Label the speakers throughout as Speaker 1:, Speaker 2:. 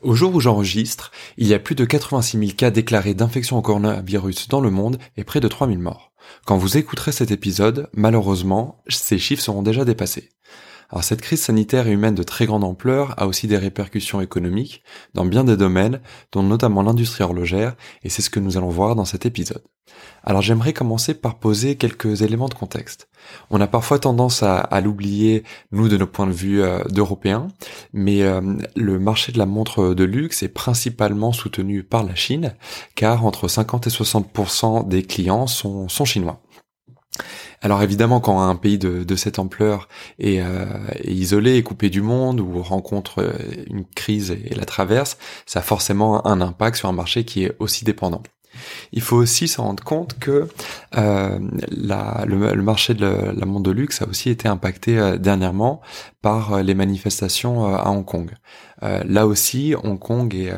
Speaker 1: Au jour où j'enregistre, il y a plus de 86 000 cas déclarés d'infection au coronavirus dans le monde et près de 3 000 morts. Quand vous écouterez cet épisode, malheureusement, ces chiffres seront déjà dépassés. Alors cette crise sanitaire et humaine de très grande ampleur a aussi des répercussions économiques dans bien des domaines, dont notamment l'industrie horlogère, et c'est ce que nous allons voir dans cet épisode. Alors j'aimerais commencer par poser quelques éléments de contexte. On a parfois tendance à, l'oublier, nous, de nos points de vue euh, d'Européens, mais euh, le marché de la montre de luxe est principalement soutenu par la Chine, car entre 50 et 60% des clients sont, sont chinois. Alors évidemment, quand un pays de, cette ampleur euh, est, isolé, est coupé du monde ou rencontre euh, une crise et la traverse, ça a forcément un impact sur un marché qui est aussi dépendant. Il faut aussi se rendre compte que euh, le, marché de la, montre de luxe a aussi été impacté dernièrement par les manifestations à Hong Kong. là aussi, Hong Kong est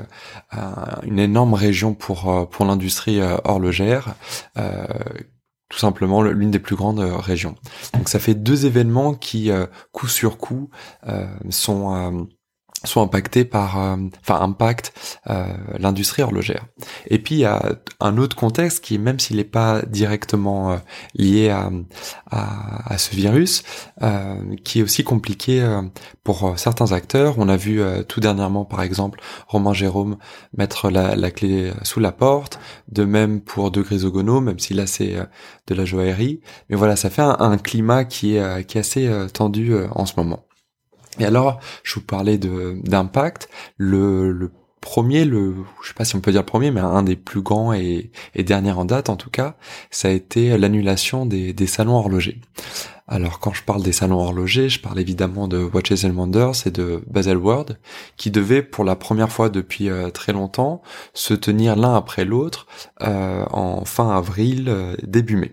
Speaker 1: une énorme région pour pour l'industrie horlogère tout simplement l'une des plus grandes euh, régions. Donc ça fait deux événements qui, euh, coup sur coup, euh, sont sont impactés par, enfin impact l'industrie horlogère. Et puis il y a un autre contexte qui, même s'il n'est pas directement lié à, à, ce virus, qui est aussi compliqué pour certains acteurs. On a vu tout dernièrement, par exemple, Romain Jérôme mettre la, la, clé sous la porte. De même pour De Grisogono, même si là c'est de la joaillerie. Mais voilà, ça fait un, climat qui est, euh, qui est assez euh, tendu euh, en ce moment. Et alors, je vous parlais d'impact. Le, premier, le, je sais pas si on peut dire le premier, mais un des plus grands et, et derniers en date en tout cas, ça a été l'annulation des, des salons horlogers. Alors quand je parle des salons horlogers, je parle évidemment de Watches and Wonders et de Baselworld, qui devaient pour la première fois depuis euh, très longtemps se tenir l'un après l'autre euh, en fin avril, euh, début mai.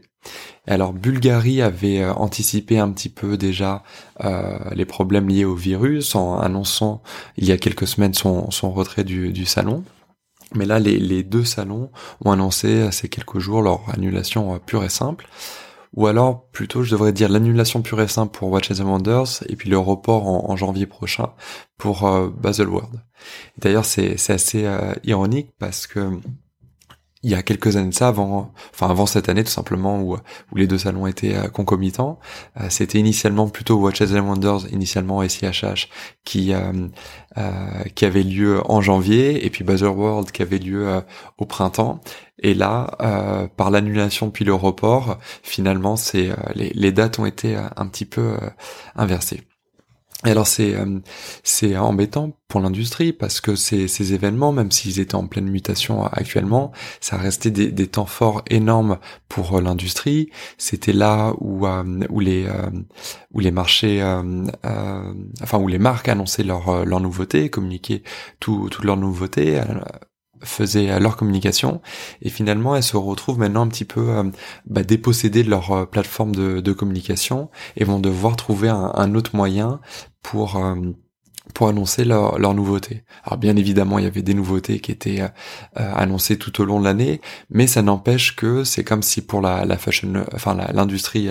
Speaker 1: Alors Bulgarie avait anticipé un petit peu déjà les problèmes liés au virus en annonçant il y a quelques semaines son, son retrait du, du salon. Mais là, les, les, deux salons ont annoncé ces quelques jours leur annulation pure et simple ou alors plutôt je devrais dire l'annulation pure et simple pour Watches and Wonders et puis le report en, janvier prochain pour euh, Baselworld. D'ailleurs c'est assez euh, ironique parce que il y a quelques années de ça, avant, enfin avant cette année tout simplement où, où les deux salons étaient euh, concomitants, euh, c'était initialement plutôt Watches and Wonders, initialement SIHH, qui euh, qui avait lieu en janvier, et puis World qui avait lieu au printemps. Et là, par l'annulation puis le report, finalement, c'est les, les, dates ont été un petit peu inversées. Et alors c'est euh, c'est embêtant pour l'industrie parce que ces, ces événements, même s'ils étaient en pleine mutation actuellement, ça restait des, des temps forts énormes pour euh, l'industrie. C'était là où euh, où les où les marchés, enfin où les marques annonçaient leurs leurs nouveautés, communiquaient tout, toutes leurs nouveautés faisaient leur communication et finalement elles se retrouvent maintenant un petit peu euh, bah, dépossédées de leur euh, plateforme de, communication et vont devoir trouver un, autre moyen pour euh, pour annoncer leurs leur nouveautés. Alors bien évidemment, il y avait des nouveautés qui étaient annoncées tout au long de l'année, mais ça n'empêche que c'est comme si pour la, la fashion, enfin l'industrie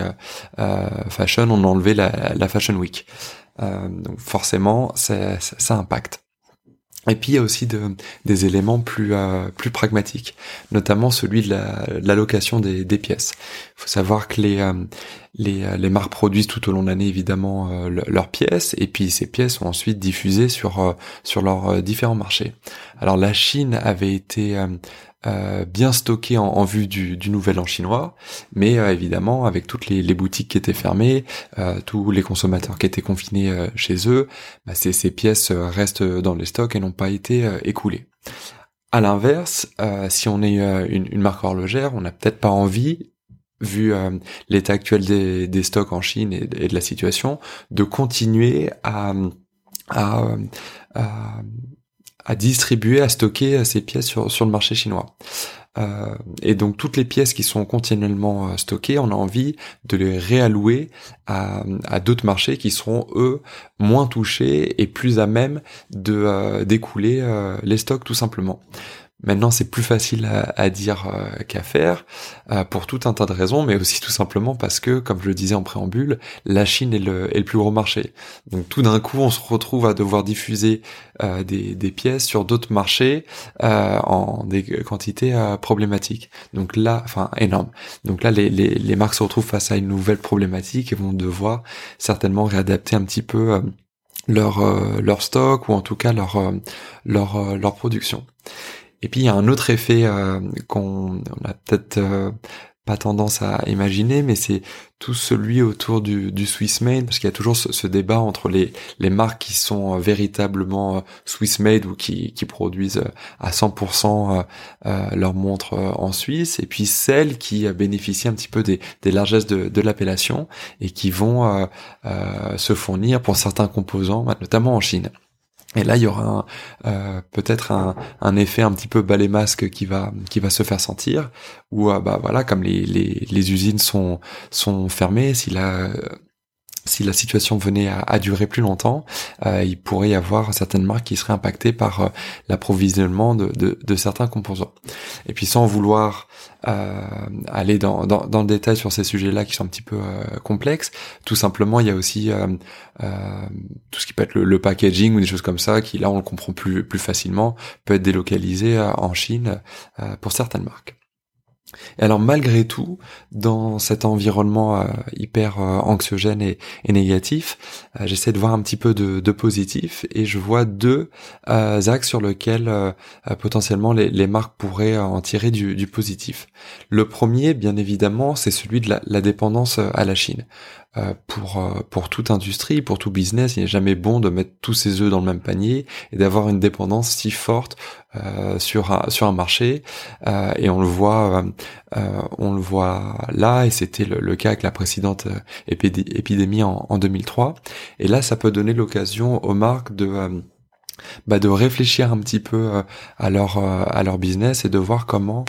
Speaker 1: fashion, on enlevait la, la fashion week. donc forcément, ça, ça impacte. Et puis il y a aussi de, des éléments plus euh, plus pragmatiques, notamment celui de l'allocation des, des, pièces. Il faut savoir que les, euh, les, euh, les marques produisent tout au long de l'année évidemment leurs pièces, et puis ces pièces sont ensuite diffusées sur sur leurs différents marchés. Alors la Chine avait été euh, bien stocké en, vue du, nouvel an chinois, mais euh, évidemment avec toutes les, boutiques qui étaient fermées, euh, tous les consommateurs qui étaient confinés chez eux, bah, ces, ces, pièces restent dans les stocks et n'ont pas été écoulées. À l'inverse, si on est une, marque horlogère, on n'a peut-être pas envie vu l'état actuel des, stocks en Chine et, de la situation, de continuer à, à, à à distribuer, à stocker ces pièces sur, le marché chinois. et donc toutes les pièces qui sont continuellement stockées, on a envie de les réallouer à, à d'autres marchés qui seront eux moins touchés et plus à même de d'écouler les stocks tout simplement. Maintenant, c'est plus facile à, dire euh, qu'à faire euh, pour tout un tas de raisons, mais aussi tout simplement parce que, comme je le disais en préambule, la Chine est le, plus gros marché. Donc tout d'un coup, on se retrouve à devoir diffuser euh, des, pièces sur d'autres marchés en des quantités problématiques. Donc là, enfin énorme. Donc là, les, marques se retrouvent face à une nouvelle problématique et vont devoir certainement réadapter un petit peu leur leur stock ou en tout cas leur leur production. Et puis il y a un autre effet euh, qu'on a peut-être euh, pas tendance à imaginer, mais c'est tout celui autour du, du Swiss made, parce qu'il y a toujours ce, débat entre les, les marques qui sont euh, véritablement Swiss made ou qui, qui produisent à 100% leurs montres en Suisse, et puis celles qui bénéficient un petit peu des, des largesses de, de l'appellation et qui vont se fournir pour certains composants, notamment en Chine. Et là, il y aura euh, peut-être un, effet un petit peu balai masque qui va qui va se faire sentir. Ou euh, bah voilà, comme les, les, les, usines sont sont fermées, si la si la situation venait à, durer plus longtemps, euh, il pourrait y avoir certaines marques qui seraient impactées par euh, l'approvisionnement de, certains composants. Et puis sans vouloir euh, aller dans, le détail sur ces sujets-là qui sont un petit peu complexes, tout simplement il y a aussi tout ce qui peut être le, packaging ou des choses comme ça qui là on le comprend plus facilement, peut être délocalisé en Chine pour certaines marques. Et alors malgré tout, dans cet environnement euh, hyper euh, anxiogène et, négatif, euh, j'essaie de voir un petit peu de, de positif et je vois deux axes sur lesquels potentiellement les, marques pourraient en tirer du, positif. Le premier, bien évidemment, c'est celui de la dépendance à la Chine. Euh, pour euh, pour toute industrie, pour tout business, il n'est jamais bon de mettre tous ses œufs dans le même panier et d'avoir une dépendance si forte euh, sur un sur un marché. Euh, et on le voit, on le voit là, et c'était le, cas avec la précédente épidémie en, en 2003. Et là, ça peut donner l'occasion aux marques de bah de réfléchir un petit peu à leur à leur business et de voir comment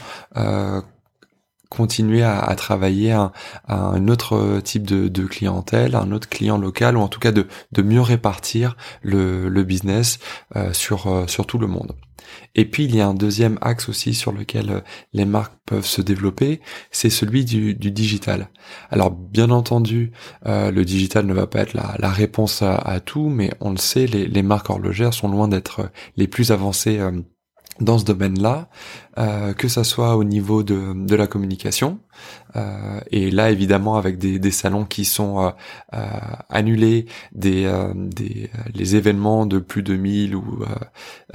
Speaker 1: continuer à, travailler à, un autre type de, clientèle, un autre client local, ou en tout cas de, de mieux répartir le, business euh, sur, euh, sur tout le monde. Et puis il y a un deuxième axe aussi sur lequel euh, les marques peuvent se développer, c'est celui du, digital. Alors bien entendu, le digital ne va pas être la, réponse à, tout, mais on le sait, les marques horlogères sont loin d'être les plus avancées dans ce domaine-là, euh, que ça soit au niveau de, de la communication, euh, et là évidemment avec des, des salons qui sont euh, euh annulés, des, euh, des les événements de plus de 1000 ou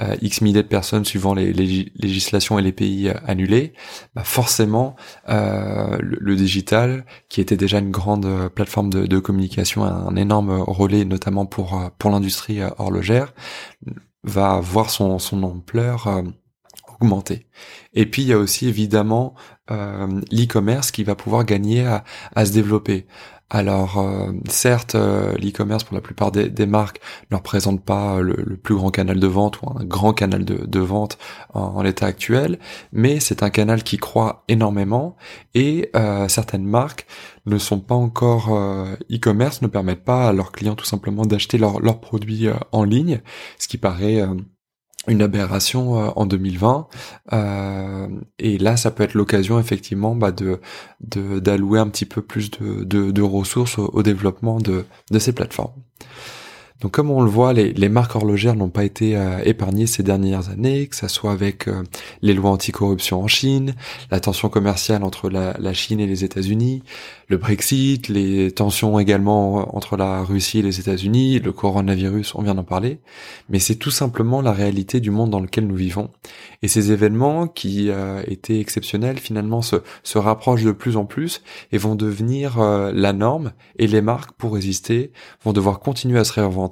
Speaker 1: euh, x milliers de personnes suivant les, législations et les pays annulés, bah forcément le, le, digital, qui était déjà une grande plateforme de, de communication, un énorme relais notamment pour pour l'industrie horlogère, va voir son, son ampleur euh, augmenter. Et puis il y a aussi évidemment euh, l'e-commerce qui va pouvoir gagner à, à se développer. Alors euh, certes, euh, l'e-commerce pour la plupart des, marques ne représente pas le, plus grand canal de vente ou un grand canal de, vente en, l'état actuel, mais c'est un canal qui croît énormément et euh, certaines marques ne sont pas encore e-commerce, ne permettent pas à leurs clients tout simplement d'acheter leurs produits en ligne, ce qui paraît une aberration euh, en 2020 euh, et là ça peut être l'occasion effectivement bah, de d'allouer un petit peu plus de, de, ressources au, développement de, de ces plateformes. Donc comme on le voit, les, marques horlogères n'ont pas été euh, épargnées ces dernières années, que ça soit avec euh, les lois anticorruption en Chine, la tension commerciale entre la, la Chine et les États-Unis, le Brexit, les tensions également entre la Russie et les États-Unis, le coronavirus, on vient d'en parler, mais c'est tout simplement la réalité du monde dans lequel nous vivons. Et ces événements qui euh, étaient exceptionnels finalement se, se rapprochent de plus en plus et vont devenir la norme. Et les marques pour résister vont devoir continuer à se réinventer